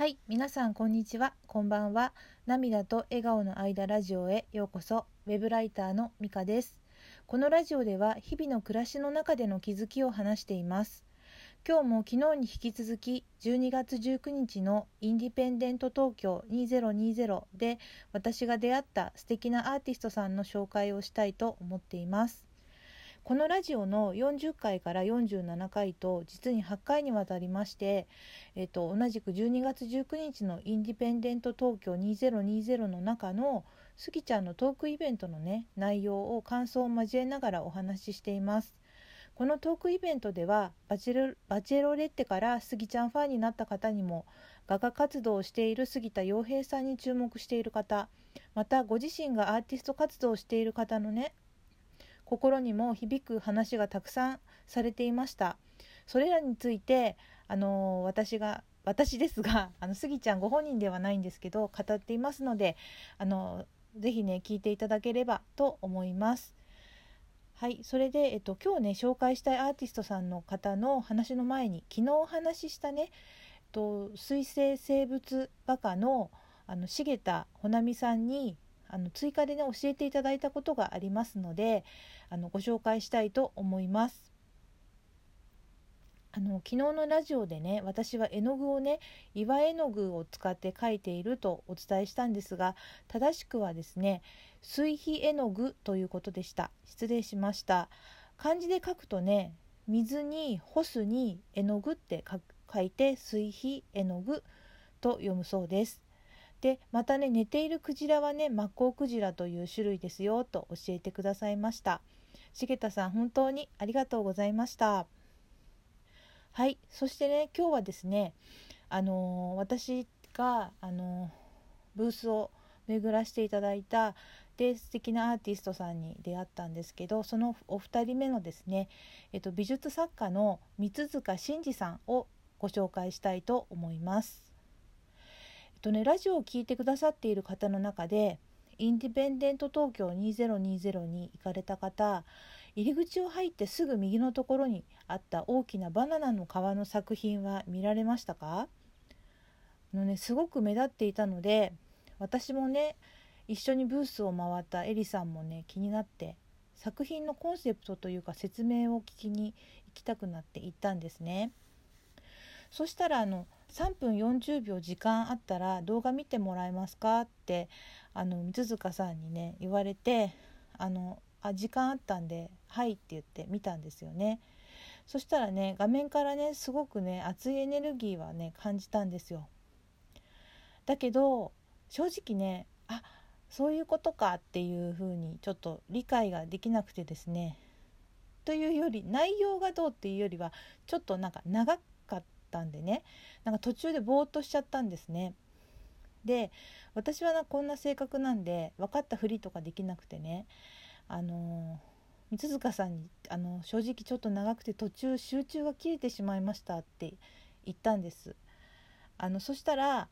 はい皆さんこんにちは。こんばんは。涙と笑顔の間ラジオへようこそ。ウェブライターのみかです。このラジオでは日々の暮らしの中での気づきを話しています。今日も昨日に引き続き12月19日のインディペンデント東京2020で私が出会った素敵なアーティストさんの紹介をしたいと思っています。このラジオの40回から47回と実に8回にわたりまして、えっと、同じく12月19日のインディペンデント東京2020の中のスギちゃんのトークイベントのね内容を感想を交えながらお話ししています。このトークイベントではバチェロバチェロレッテからスギちゃんファンになった方にも画家活動をしている杉田洋平さんに注目している方またご自身がアーティスト活動をしている方のね心にも響く話がたくさんされていました。それらについてあの私が私ですが あのスギちゃんご本人ではないんですけど語っていますのであのぜひね聞いていただければと思います。はいそれで、えっと、今日ね紹介したいアーティストさんの方の話の前に昨日お話ししたね、えっと、水生生物画家のあの重田穂波さんにあの追加でね教えていただいたことがありますのであのご紹介したいと思います。あの昨日のラジオでね私は絵の具をね岩絵の具を使って描いているとお伝えしたんですが正しくはですね水肥絵の具ということでした。失礼しました。漢字で書くとね水に干すに絵の具って書いて水肥絵の具と読むそうです。でまたね寝ているクジラはねマッコウクジラという種類ですよと教えてくださいました重田さん本当にありがとうございましたはいそしてね今日はですねあのー、私があのー、ブースを巡らせていただいたで素敵なアーティストさんに出会ったんですけどそのお二人目のですね、えっと、美術作家の三塚真二さんをご紹介したいと思います。とねラジオを聴いてくださっている方の中でインディペンデント東京2020に行かれた方入り口を入ってすぐ右のところにあった大きなバナナの皮の作品は見られましたか？のねすごく目立っていたので私もね一緒にブースを回ったエリさんもね気になって作品のコンセプトというか説明を聞きに行きたくなって行ったんですね。そしたらあの3分40秒時間あったら動画見てもらえますかってあの水塚さんにね言われてあのあ時間あったんで「はい」って言って見たんですよね。そしたらね画面からねすごくね熱いエネルギーはね感じたんですよ。だけど正直ねあそういうことかっていうふうにちょっと理解ができなくてですねというより内容がどうっていうよりはちょっとなんか長ったんでね。なんか途中でぼーっとしちゃったんですね。で私はなこんな性格なんで分かったふりとかできなくてね。あの三塚さんにあの正直ちょっと長くて途中集中が切れてしまいましたって言ったんです。あのそしたら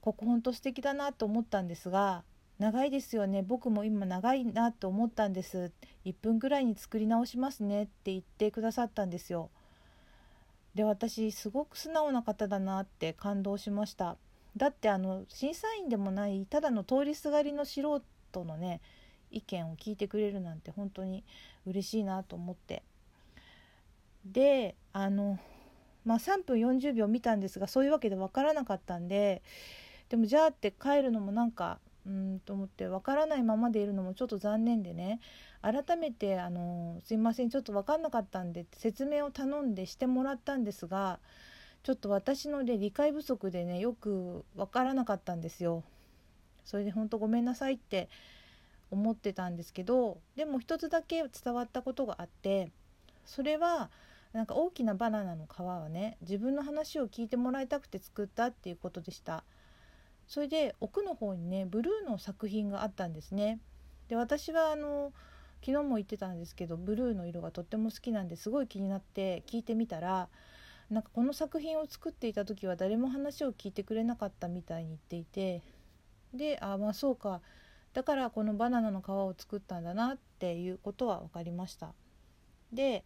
ここほんと素敵だなと思ったんですが長いですよね。僕も今長いなと思ったんです。1分ぐらいに作り直しますねって言ってくださったんですよ。で私すごく素直な方だなって感動しました。だってあの審査員でもないただの通りすがりの素人のね意見を聞いてくれるなんて本当に嬉しいなと思って。であのまあ3分40秒見たんですがそういうわけで分からなかったんででもじゃあって帰るのもなんかうんと思って分からないままでいるのもちょっと残念でね改めてあの「すいませんちょっと分かんなかったんで」説明を頼んでしてもらったんですがちょっと私ので理解不足でねよく分からなかったんですよ。それで本当ごめんなさいって思ってたんですけどでも一つだけ伝わったことがあってそれはなんか大きなバナナの皮はね自分の話を聞いてもらいたくて作ったっていうことでした。それで奥の方にねブルーの作品があったんですね。で私はあの昨日も言ってたんですけどブルーの色がとっても好きなんですごい気になって聞いてみたらなんかこの作品を作っていた時は誰も話を聞いてくれなかったみたいに言っていてであまあそうかだからこのバナナの皮を作ったんだなっていうことは分かりました。で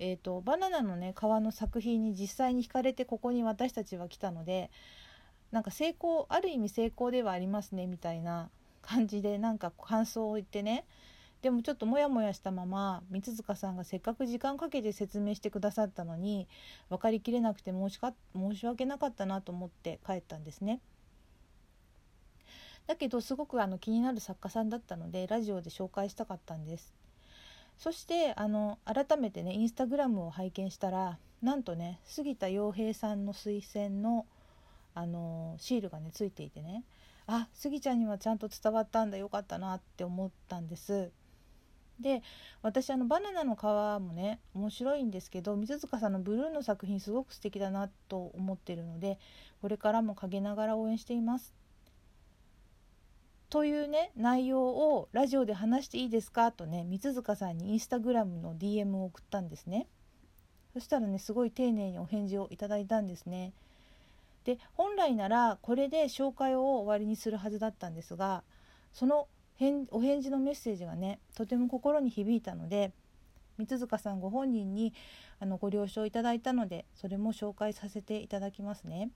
えーと、バナナのね皮の作品に実際に惹かれてここに私たちは来たのでなんか成功ある意味成功ではありますねみたいな感じでなんか感想を言ってねでもちょっとモヤモヤしたまま三塚さんがせっかく時間かけて説明してくださったのに分かりきれなくて申しか申し訳なかったなと思って帰ったんですね。だけどすごくあの気になる作家さんだったのでラジオで紹介したかったんです。そしてあの改めてねインスタグラムを拝見したらなんとね杉田洋平さんの推薦のあのシールがねついていてね。あスギちゃんにはちゃんと伝わったんだよかったなって思ったんです。で私あのバナナの皮もね面白いんですけど水塚さんのブルーの作品すごく素敵だなと思ってるのでこれからも陰ながら応援しています。というね内容をラジオで話していいですかとね三塚さんにインスタグラムの DM を送ったんですね。そしたらねすごい丁寧にお返事をいただいたんですね。で本来ならこれで紹介を終わりにするはずだったんですがそのお返事のメッセージがねとても心に響いたので三塚さんご本人にあのご了承いただいたのでそれも紹介させていただきますね。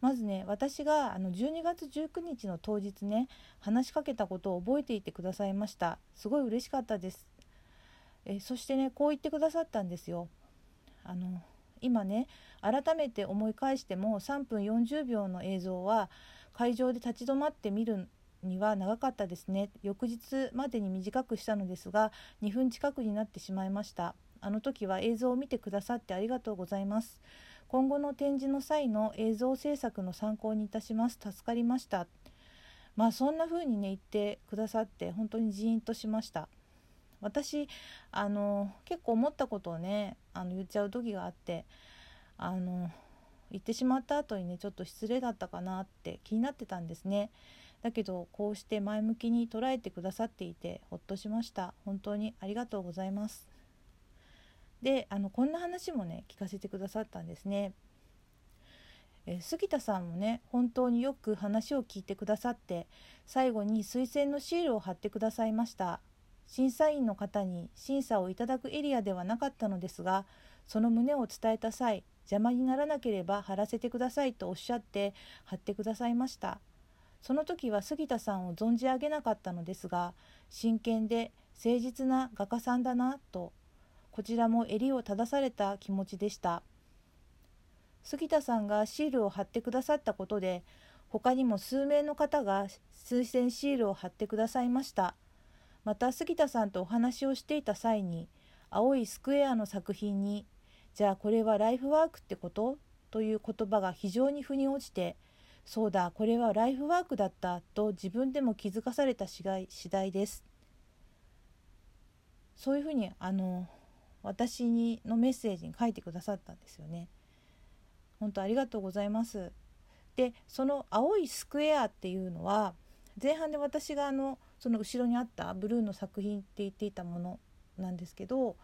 まずね私があの12月19日の当日ね話しかけたことを覚えていてくださいました。すごい嬉しかったです。えそしてねこう言ってくださったんですよ。あの今ね改めて思い返しても3分40秒の映像は会場で立ち止まって見るには長かったですね。翌日までに短くしたのですが2分近くになってしまいました。あの時は映像を見てくださってありがとうございます。今後の展示の際の映像制作の参考にいたします。助かりました。まあそんな風にね言ってくださって本当にジーンとしました。私あの結構思ったことをねあの言っちゃう時があってあの言ってしまった後にねちょっと失礼だったかなって気になってたんですね。だけどこうして前向きに捉えてくださっていてほっとしました。本当にありがとうございます。であのこんな話もね聞かせてくださったんですね。え杉田さんもね本当によく話を聞いてくださって最後に推薦のシールを貼ってくださいました。審査員の方に審査をいただくエリアではなかったのですがその旨を伝えた際邪魔にならなければ貼らせてくださいとおっしゃって貼ってくださいました。その時は杉田さんを存じ上げなかったのですが真剣で誠実な画家さんだなとこちらも襟を正された気持ちでした。杉田さんがシールを貼ってくださったことで他にも数名の方が推薦シールを貼ってくださいました。また杉田さんとお話をしていた際に青いスクエアの作品に「じゃあこれはライフワークってこと?」という言葉が非常に腑に落ちて「そうだこれはライフワークだった」と自分でも気づかされた次第です。そういうふうにあの私にのメッセージに書いてくださったんですよね。本当ありがとうございます。でその青いスクエアっていうのは前半で私があのその後ろにあったブルーの作品って言っていたものなんですけど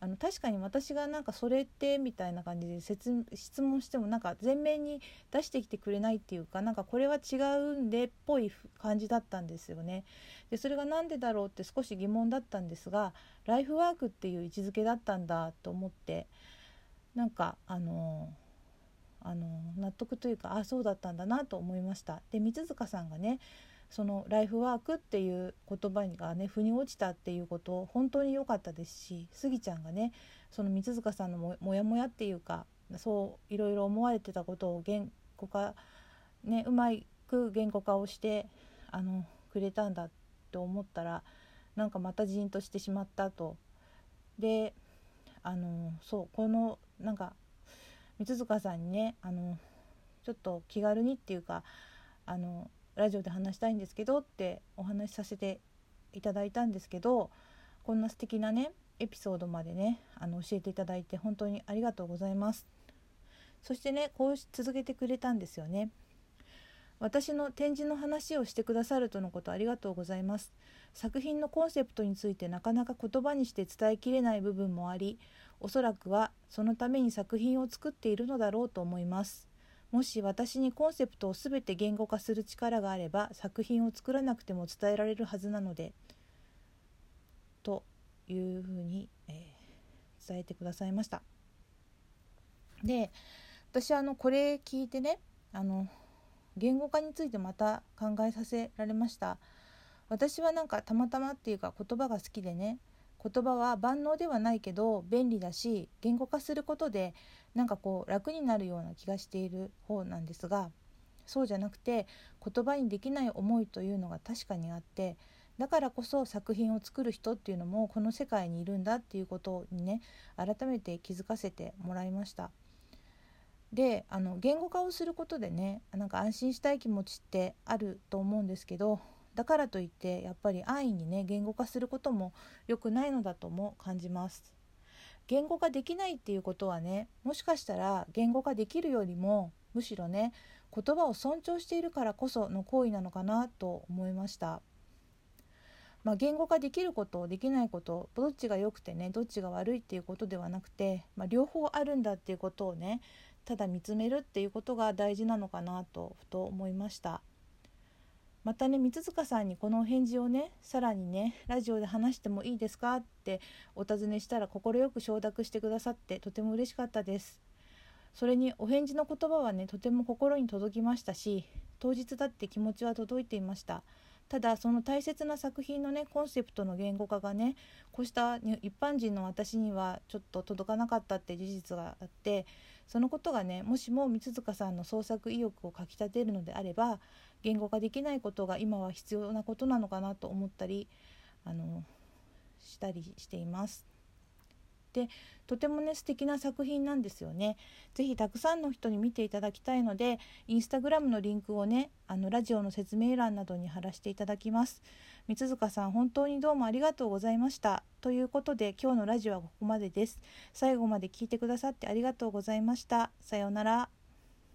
あの確かに私がなんかそれってみたいな感じで質問してもなんか前面に出してきてくれないっていうかなんかこれは違うんでっぽい感じだったんですよね。でそれが何でだろうって少し疑問だったんですがライフワークっていう位置づけだったんだと思ってなんかあのあの納得というかあそうだったんだなと思いました。で三塚さんがねそのライフワークっていう言葉がね腑に落ちたっていうこと本当に良かったですしスギちゃんがねその三塚さんのもモヤモヤっていうかそういろいろ思われてたことを言語化ねうまく言語化をしてあのくれたんだと思ったらなんかまたジーンとしてしまったと。であのそうこのなんか三塚さんにねあのちょっと気軽にっていうかあのラジオで話したいんですけどってお話しさせていただいたんですけどこんな素敵なねエピソードまでねあの教えていただいて本当にありがとうございます。そしてねこう続けてくれたんですよね。私の展示の話をしてくださるとのことありがとうございます。作品のコンセプトについてなかなか言葉にして伝えきれない部分もありおそらくはそのために作品を作っているのだろうと思います。もし私にコンセプトを全て言語化する力があれば作品を作らなくても伝えられるはずなのでというふうに、えー、伝えてくださいました。で私あのこれ聞いてねあの言語化についてまた考えさせられました私はなんかたまたまっていうか言葉が好きでね言葉は万能ではないけど便利だし言語化することでなんかこう楽になるような気がしている方なんですがそうじゃなくて言葉にできない思いというのが確かにあってだからこそ作品を作る人っていうのもこの世界にいるんだっていうことにね改めて気づかせてもらいました。であの言語化をすることでねなんか安心したい気持ちってあると思うんですけどだからといってやっぱり安易にね言語化することも良くないのだとも感じます。言語化できないっていうことはねもしかしたら言語化できるよりもむしろね言葉を尊重しているからこその行為なのかなと思いました。まあ、言語化できることできないことどっちが良くてねどっちが悪いっていうことではなくて、まあ、両方あるんだっていうことをねただ見つめるっていうことが大事なのかなとふと思いましたまたね三塚さんにこのお返事をねさらにねラジオで話してもいいですかってお尋ねしたら快く承諾してくださってとても嬉しかったです。それにお返事の言葉はねとても心に届きましたし当日だって気持ちは届いていました。ただその大切な作品のねコンセプトの言語化がねこうした一般人の私にはちょっと届かなかったって事実があってそのことがねもしも三塚さんの創作意欲をかきたてるのであれば言語化できないことが今は必要なことなのかなと思ったりあのしたりしています。でとてもね素敵な作品なんですよね。ぜひたくさんの人に見ていただきたいのでインスタグラムのリンクをねあのラジオの説明欄などに貼らせていただきます。三塚さん本当にどうもありがとうございました。ということで今日のラジオはここまでです。最後まで聞いてくださってありがとうございました。さようなら。